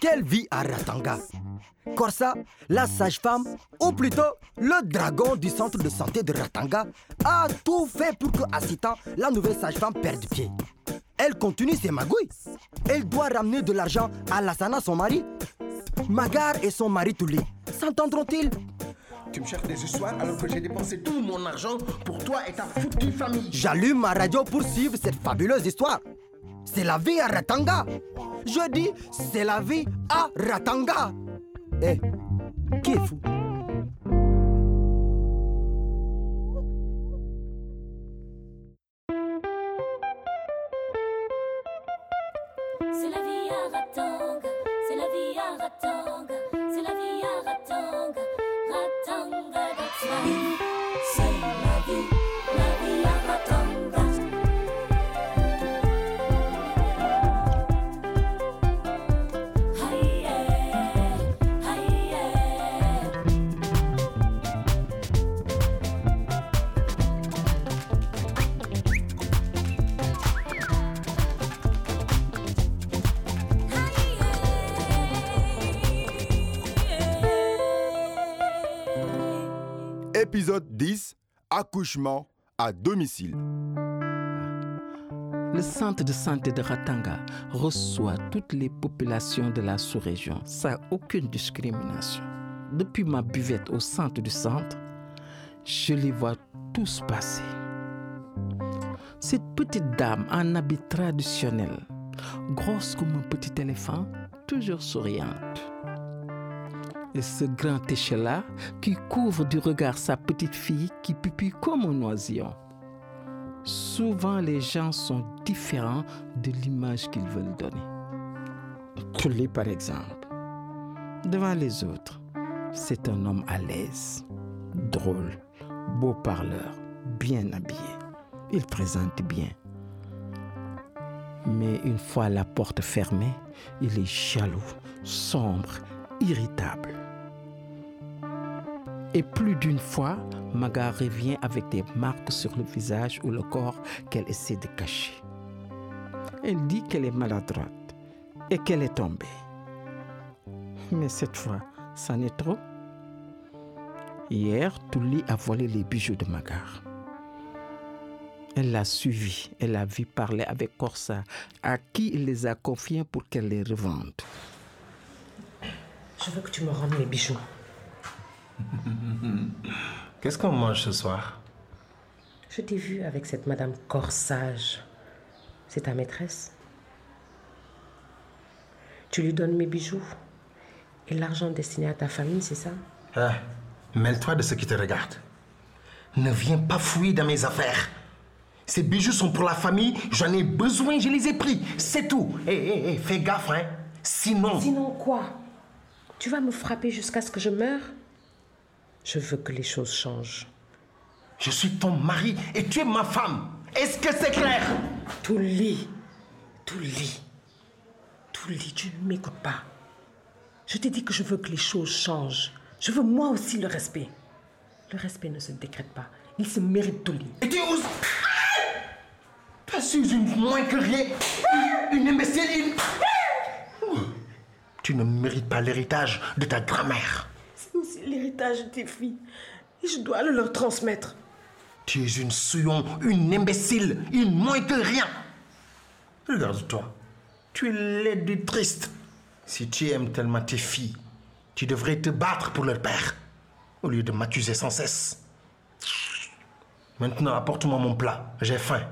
Quelle vie à Ratanga Corsa, la sage-femme, ou plutôt le dragon du centre de santé de Ratanga, a tout fait pour que Asita, la nouvelle sage-femme, perde pied. Elle continue ses magouilles. Elle doit ramener de l'argent à Lassana, son mari. Magar et son mari Touli s'entendront-ils? Tu me cherches des histoires alors que j'ai dépensé tout mon argent pour toi et ta foutue famille. J'allume ma radio pour suivre cette fabuleuse histoire. C'est la vie à Ratanga. Je dis, c'est la vie à Ratanga. Eh, fou? Épisode 10 Accouchement à domicile. Le centre de santé de Ratanga reçoit toutes les populations de la sous-région sans aucune discrimination. Depuis ma buvette au centre du centre, je les vois tous passer. Cette petite dame en habit traditionnel, grosse comme un petit éléphant, toujours souriante. Et ce grand échelat qui couvre du regard sa petite fille qui pupille comme un oisillon. Souvent, les gens sont différents de l'image qu'ils veulent donner. Tully, par exemple, devant les autres, c'est un homme à l'aise, drôle, beau parleur, bien habillé. Il présente bien. Mais une fois la porte fermée, il est jaloux, sombre, irritable. Et plus d'une fois, Maga revient avec des marques sur le visage ou le corps qu'elle essaie de cacher. Elle dit qu'elle est maladroite et qu'elle est tombée. Mais cette fois, c'en est trop. Hier, Touli a volé les bijoux de Magar. Elle l'a suivi et l'a vu parler avec Corsa, à qui il les a confiés pour qu'elle les revende. Je veux que tu me rendes mes bijoux. Qu'est-ce qu'on mange ce soir? Je t'ai vu avec cette madame Corsage. C'est ta maîtresse Tu lui donnes mes bijoux et l'argent destiné à ta famille, c'est ça? Ah, Mêle-toi de ce qui te regarde. Ne viens pas fouiller dans mes affaires. Ces bijoux sont pour la famille, j'en ai besoin, je les ai pris, c'est tout. Hé, hé, hé, fais gaffe, hein. Sinon... Sinon quoi? Tu vas me frapper jusqu'à ce que je meure? Je veux que les choses changent. Je suis ton mari et tu es ma femme. Est-ce que c'est clair? Tout lit. Tout lit. Tout lit, tu ne m'écoutes pas. Je t'ai dit que je veux que les choses changent. Je veux moi aussi le respect. Le respect ne se décrète pas. Il se mérite tout lit. Et tu oses... Tu suis une moins que rien. Une imbécile. Tu ne mérites pas l'héritage de ta grand-mère. C'est l'héritage de tes filles. Et je dois le leur transmettre. Tu es une souillon, une imbécile, une moins que rien. Regarde-toi. Tu es laide et triste. Si tu aimes tellement tes filles, tu devrais te battre pour leur père, au lieu de m'accuser sans cesse. Maintenant, apporte-moi mon plat. J'ai faim.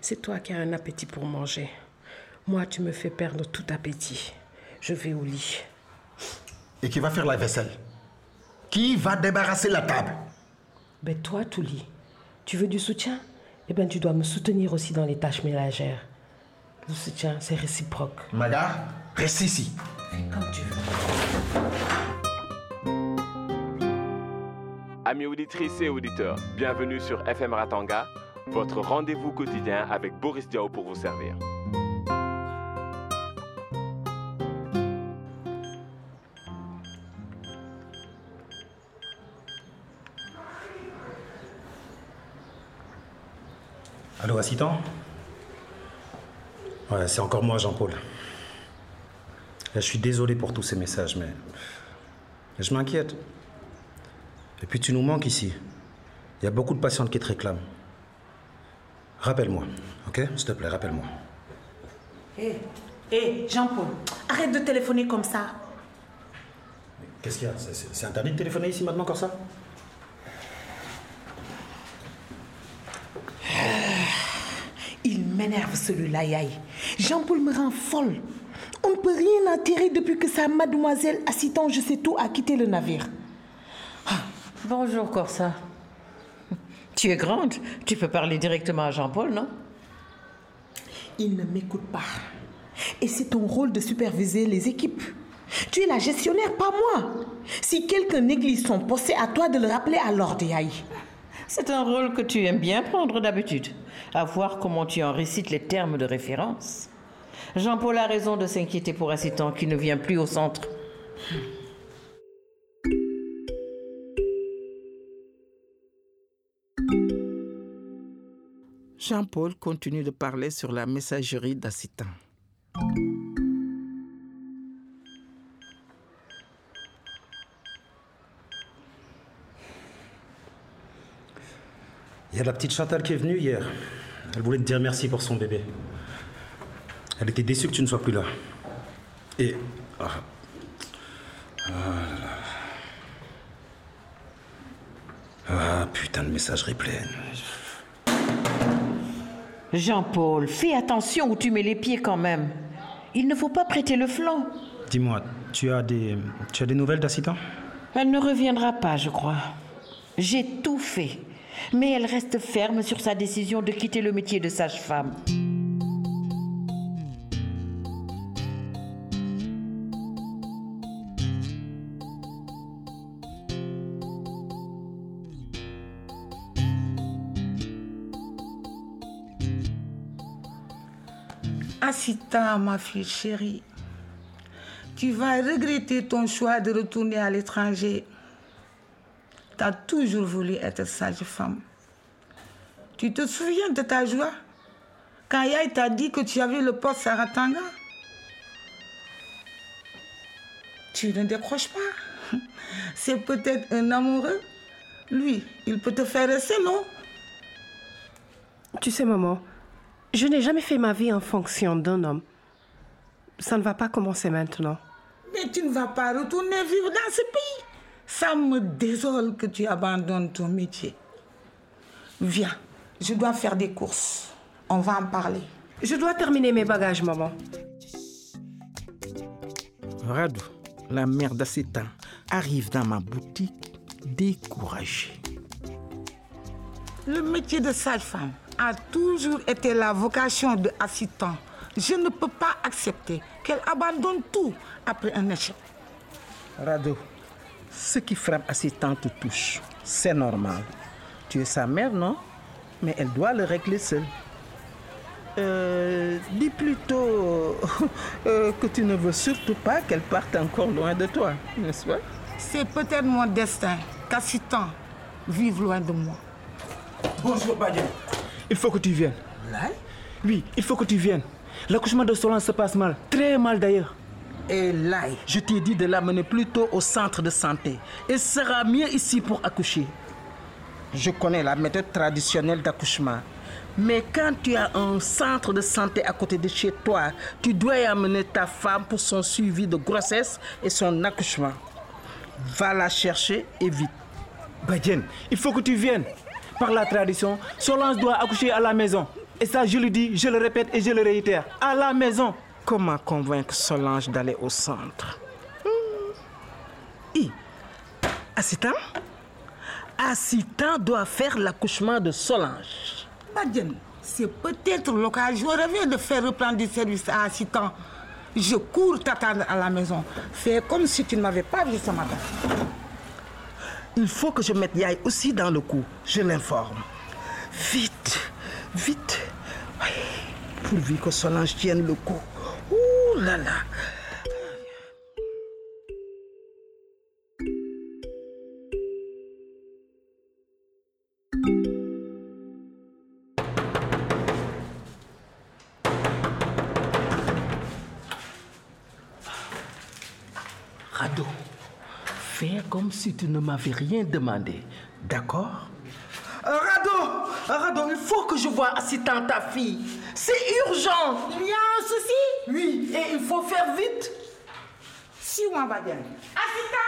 C'est toi qui as un appétit pour manger. Moi, tu me fais perdre tout appétit. Je vais au lit. Et qui va faire la vaisselle? Qui va débarrasser la table? Ben toi, Touli, tu veux du soutien? Eh bien, tu dois me soutenir aussi dans les tâches ménagères. Le soutien, c'est réciproque. Maga, reste ici. Comme tu veux. Amis auditrices et auditeurs, bienvenue sur FM Ratanga, votre rendez-vous quotidien avec Boris Diaw pour vous servir. Allô, assistant Ouais, c'est encore moi, Jean-Paul. Là, Je suis désolé pour tous ces messages, mais je m'inquiète. Et puis tu nous manques ici. Il y a beaucoup de patientes qui te réclament. Rappelle-moi, ok S'il te plaît, rappelle-moi. Hé, hé, Jean-Paul, arrête de téléphoner comme ça. Qu'est-ce qu'il y a? C'est interdit de téléphoner ici maintenant comme ça Il m'énerve celui-là, Yaï. Jean-Paul me rend folle. On ne peut rien enterrer depuis que sa mademoiselle assistant je sais tout a quitté le navire. Bonjour Corsa. Tu es grande, tu peux parler directement à Jean-Paul, non? Il ne m'écoute pas. Et c'est ton rôle de superviser les équipes. Tu es la gestionnaire, pas moi. Si quelqu'un néglige son poste, c'est à toi de le rappeler à l'ordre, Yaï. C'est un rôle que tu aimes bien prendre d'habitude, à voir comment tu en récites les termes de référence. Jean-Paul a raison de s'inquiéter pour assistant qui ne vient plus au centre. Jean-Paul continue de parler sur la messagerie d'Assitan. Il y a la petite Chantal qui est venue hier. Elle voulait te dire merci pour son bébé. Elle était déçue que tu ne sois plus là. Et. Ah, Ah là là. Ah, putain de messagerie pleine. Jean-Paul, fais attention où tu mets les pieds quand même. Il ne faut pas prêter le flanc. Dis-moi, tu as des. Tu as des nouvelles d'Assitan? Elle ne reviendra pas, je crois. J'ai tout fait. Mais elle reste ferme sur sa décision de quitter le métier de sage-femme. Assistant, ma fille chérie, tu vas regretter ton choix de retourner à l'étranger. Tu as toujours voulu être sage-femme. Tu te souviens de ta joie? Quand Yaï t'a dit que tu avais le poste à Ratanga? Tu ne décroches pas. C'est peut-être un amoureux. Lui, il peut te faire rester, non? Tu sais, maman, je n'ai jamais fait ma vie en fonction d'un homme. Ça ne va pas commencer maintenant. Mais tu ne vas pas retourner vivre dans ce pays. Ça me désole que tu abandonnes ton métier. Viens, je dois faire des courses. On va en parler. Je dois terminer mes bagages, maman. Radou, la mère d'Assitan, arrive dans ma boutique découragée. Le métier de sage-femme a toujours été la vocation de assistant. Je ne peux pas accepter qu'elle abandonne tout après un échec. Rado, ce qui frappe Assistant te touche. C'est normal. Tu es sa mère, non? Mais elle doit le régler seule. Euh, dis plutôt euh, que tu ne veux surtout pas qu'elle parte encore loin de toi, n'est-ce pas? C'est peut-être mon destin qu'assistant vive loin de moi? Bonjour, Badian. Il faut que tu viennes. Oui, il faut que tu viennes. L'accouchement de Solange se passe mal. Très mal d'ailleurs. Et là, je t'ai dit de l'amener plutôt au centre de santé. Elle sera mieux ici pour accoucher. Je connais la méthode traditionnelle d'accouchement. Mais quand tu as un centre de santé à côté de chez toi, tu dois y amener ta femme pour son suivi de grossesse et son accouchement. Va la chercher et vite. Badian, il faut que tu viennes. Par la tradition, Solange doit accoucher à la maison. Et ça, je le dis, je le répète et je le réitère. À la maison. Comment convaincre Solange d'aller au centre? Hi. Assistant? Assistant doit faire l'accouchement de Solange. Badian, c'est peut-être l'occasion rêvée de faire reprendre du service à assistant. Je cours t'attendre à la maison. Fais comme si tu ne m'avais pas vu ce matin. Il faut que je mette Yaï aussi dans le coup. Je l'informe. Vite, vite. Pourvu que Solange tienne le coup là là. Rado, fais comme si tu ne m'avais rien demandé, d'accord? Euh, Rado, Rado, il faut que je voie assistant ta fille. C'est urgent. Il y a un souci? Oui, et il faut faire vite. Si, on va bien. Asita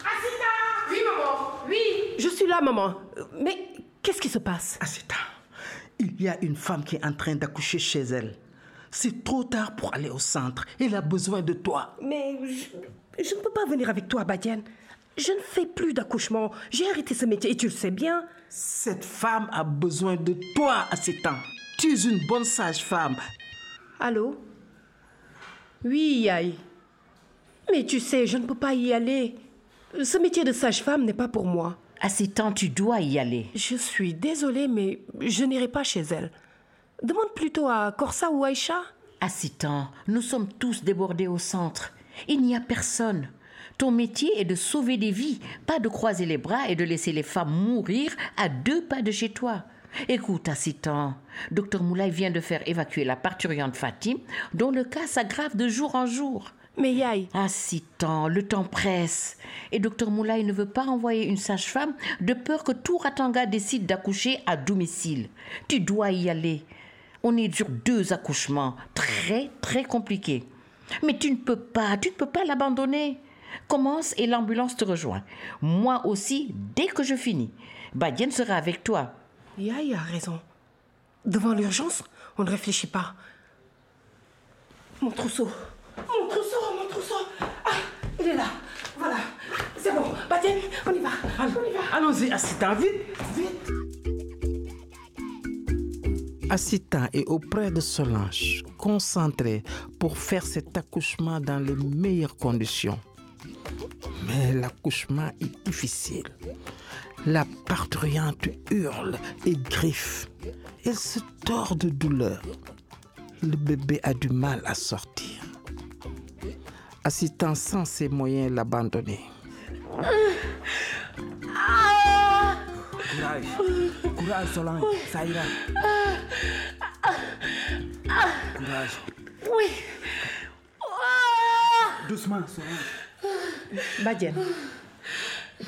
Asita Oui, maman. Oui. Je suis là, maman. Mais qu'est-ce qui se passe? Asita, il y a une femme qui est en train d'accoucher chez elle. C'est trop tard pour aller au centre. Elle a besoin de toi. Mais je, je ne peux pas venir avec toi, Badiane. Je ne fais plus d'accouchement. J'ai arrêté ce métier et tu le sais bien. Cette femme a besoin de toi à ces temps. Tu es une bonne sage-femme. Allô? Oui, Yaï. Mais tu sais, je ne peux pas y aller. Ce métier de sage-femme n'est pas pour moi. À ces temps, tu dois y aller. Je suis désolée, mais je n'irai pas chez elle. Demande plutôt à Corsa ou Aïcha. À ces temps, nous sommes tous débordés au centre. Il n'y a personne. Ton métier est de sauver des vies, pas de croiser les bras et de laisser les femmes mourir à deux pas de chez toi. Écoute, Assitan, docteur Moulay vient de faire évacuer la parturiente Fatim, dont le cas s'aggrave de jour en jour. Mais Yaï. Assitan, le temps presse. Et docteur Moulay ne veut pas envoyer une sage-femme de peur que tout Ratanga décide d'accoucher à domicile. Tu dois y aller. On est sur deux accouchements, très, très compliqués. Mais tu ne peux pas, tu ne peux pas l'abandonner. Commence et l'ambulance te rejoint. Moi aussi, dès que je finis. Badienne sera avec toi. Yaï a raison. Devant l'urgence, on ne réfléchit pas. Mon trousseau. Mon trousseau, mon trousseau. Ah, il est là. Voilà. C'est bon. Badienne, on y va. On y va. Allons-y, Assita, vite, vite. Assita est auprès de Solange, concentrée pour faire cet accouchement dans les meilleures conditions. Mais l'accouchement est difficile. La parturiente hurle et griffe. Elle se tord de douleur. Le bébé a du mal à sortir. Assistant sans ses moyens l'abandonner. Courage. Courage, Solange. Ça ira. Courage. Oui. Doucement, Solange. Badienne,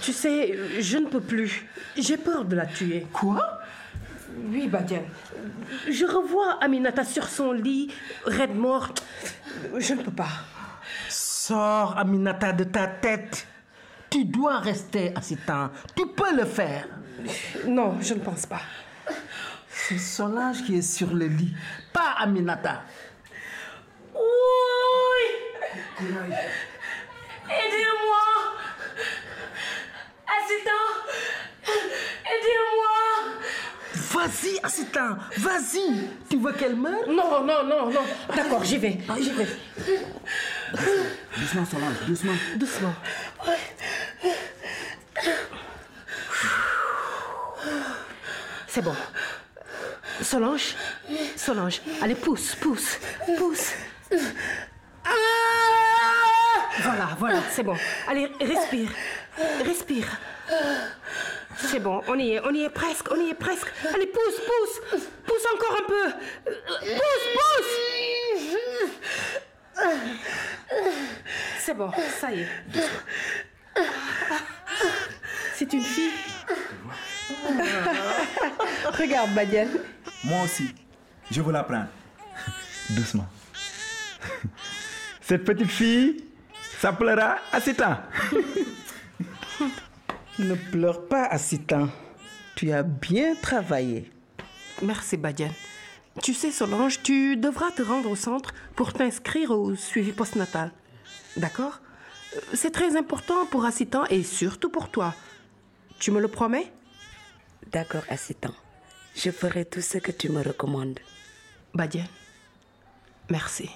tu sais, je ne peux plus. J'ai peur de la tuer. Quoi? Oui, Badienne. Je revois Aminata sur son lit, raide morte. Je ne peux pas. Sors Aminata de ta tête. Tu dois rester Assistant. Tu peux le faire. Non, je ne pense pas. C'est Solange qui est sur le lit, pas Aminata. Oui. Aidez-moi Assistant Aidez-moi Vas-y, Assistant, vas-y. Tu veux qu'elle meure Non, non, non, non. D'accord, j'y vais. J'y vais. Doucement, Solange, doucement. Doucement. C'est bon. Solange Solange, allez, pousse, pousse, pousse. Voilà, voilà, c'est bon. Allez, respire. Respire. C'est bon, on y est, on y est presque, on y est presque. Allez, pousse, pousse. Pousse encore un peu. Pousse, pousse. C'est bon, ça y est. C'est une fille. Regarde, Badiane. Moi aussi, je veux la prendre. Doucement. Cette petite fille s'appellera Assita. Ne pleure pas, Assistant. Tu as bien travaillé. Merci, Badiane. Tu sais, Solange, tu devras te rendre au centre pour t'inscrire au suivi postnatal. D'accord? C'est très important pour Assitan et surtout pour toi. Tu me le promets? D'accord, Assitan. Je ferai tout ce que tu me recommandes. Badiane, merci.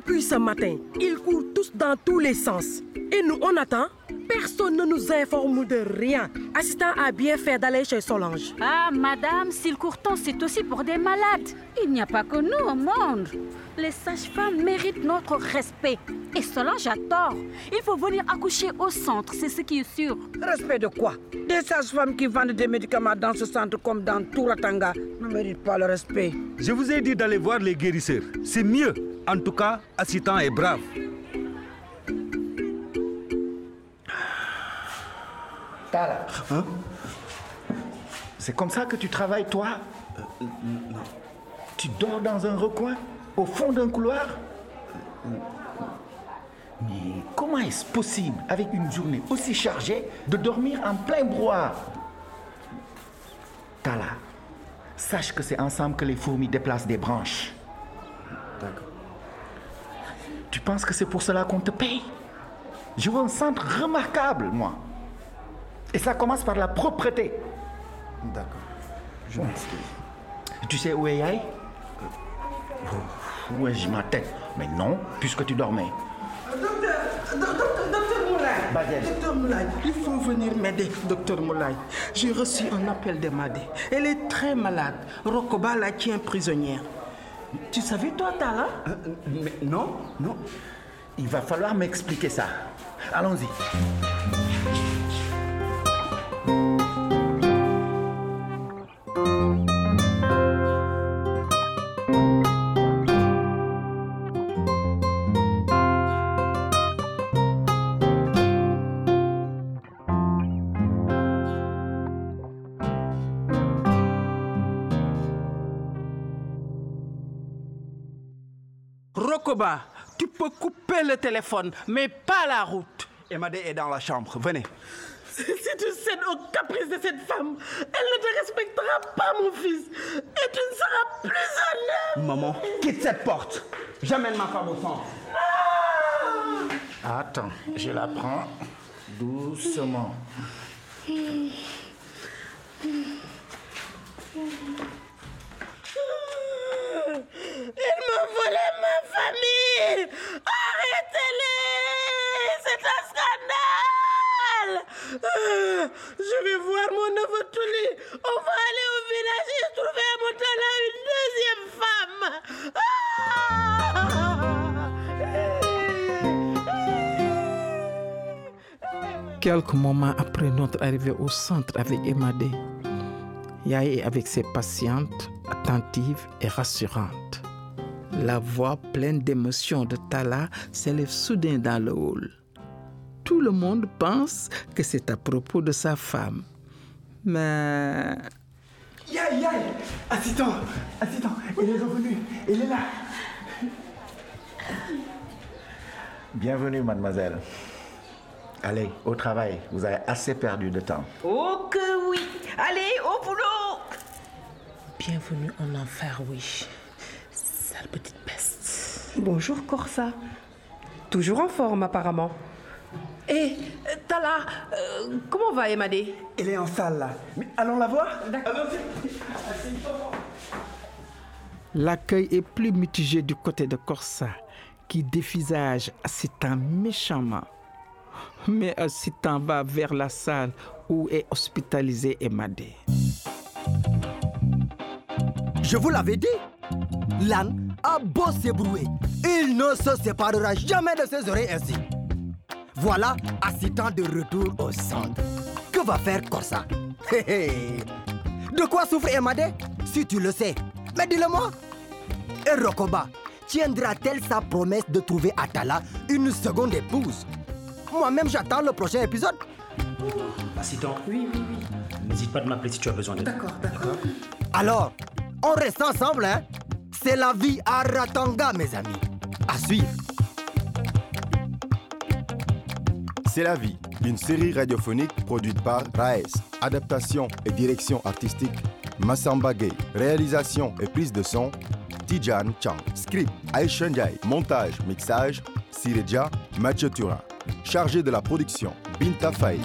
Depuis ce matin, ils courent tous dans tous les sens. Et nous, on attend. Personne ne nous informe de rien. Assistant a bien fait d'aller chez Solange. Ah, madame, s'ils courent tant, c'est aussi pour des malades. Il n'y a pas que nous au monde. Les sages-femmes méritent notre respect. Et Solange a tort. Il faut venir accoucher au centre, c'est ce qui est sûr. Respect de quoi? Des sages-femmes qui vendent des médicaments dans ce centre comme dans tout Ratanga ne méritent pas le respect. Je vous ai dit d'aller voir les guérisseurs. C'est mieux. En tout cas, Assitan est brave. Tala. Hein? C'est comme ça que tu travailles, toi? Euh, non. Tu dors dans un recoin, au fond d'un couloir? Euh, Mais comment est-ce possible, avec une journée aussi chargée, de dormir en plein brouhaha? Tala, sache que c'est ensemble que les fourmis déplacent des branches. D'accord. Tu penses que c'est pour cela qu'on te paye? Je veux un centre remarquable, moi. Et ça commence par la propreté. D'accord. Je m'excuse. Tu sais où est Yaï Où est ma tête Mais non, puisque tu dormais. Docteur, docteur, docteur Moulay. Baguette. Docteur Moulay, il faut venir m'aider, docteur Moulay. J'ai reçu un appel de Madé. Elle est très malade. Rokoba la tient prisonnière. Tu savais, toi, Tala Mais non, non. Il va falloir m'expliquer ça. Allons-y. Rokoba, tu peux couper le téléphone, mais pas la route. Emadé est dans la chambre. Venez. Si tu cèdes aux caprices de cette femme, elle ne te respectera pas, mon fils. Et tu ne seras plus un homme. Maman, quitte cette porte. J'amène ma femme au centre. Attends, je la prends doucement. Quelques moments après notre arrivée au centre avec Emadé, Yaye est avec ses patientes, attentives et rassurantes. La voix pleine d'émotion de Tala s'élève soudain dans le hall. Tout le monde pense que c'est à propos de sa femme. Mais Yaï, yaï Assistant, assistant, il est revenu, il est là. Bienvenue, mademoiselle. Allez, au travail, vous avez assez perdu de temps. Oh que oui Allez, au boulot Bienvenue en enfer, oui. Sale petite peste. Bonjour Corsa. Toujours en forme apparemment. Et Tala, euh, comment va Emadé Elle est en salle là. Mais allons la voir l'accueil est plus mitigé du côté de Corsa, qui dévisage Assitan méchamment. Mais Assitan va vers la salle où est hospitalisé Emadé. Je vous l'avais dit, l'âne a beau s'ébrouer, il ne se séparera jamais de ses oreilles ainsi. Voilà, assistant de retour au centre. Que va faire Corsa? De quoi souffre Emadé? Si tu le sais, mais dis-le-moi. Et Rokoba tiendra-t-elle sa promesse de trouver Atala une seconde épouse? Moi-même, j'attends le prochain épisode. Assistant. Oui, oui, oui. N'hésite pas de m'appeler si tu as besoin d'aide. D'accord, d'accord. Alors, on reste ensemble, hein C'est la vie à Ratanga, mes amis. À suivre. C'est la vie, une série radiophonique produite par Raes. Adaptation et direction artistique, Massamba Gay. Réalisation et prise de son, Tijan Chang. Script, Aisha Ndiaye. Montage, mixage, Sireja Mathieu Turin. Chargé de la production, Binta Faye.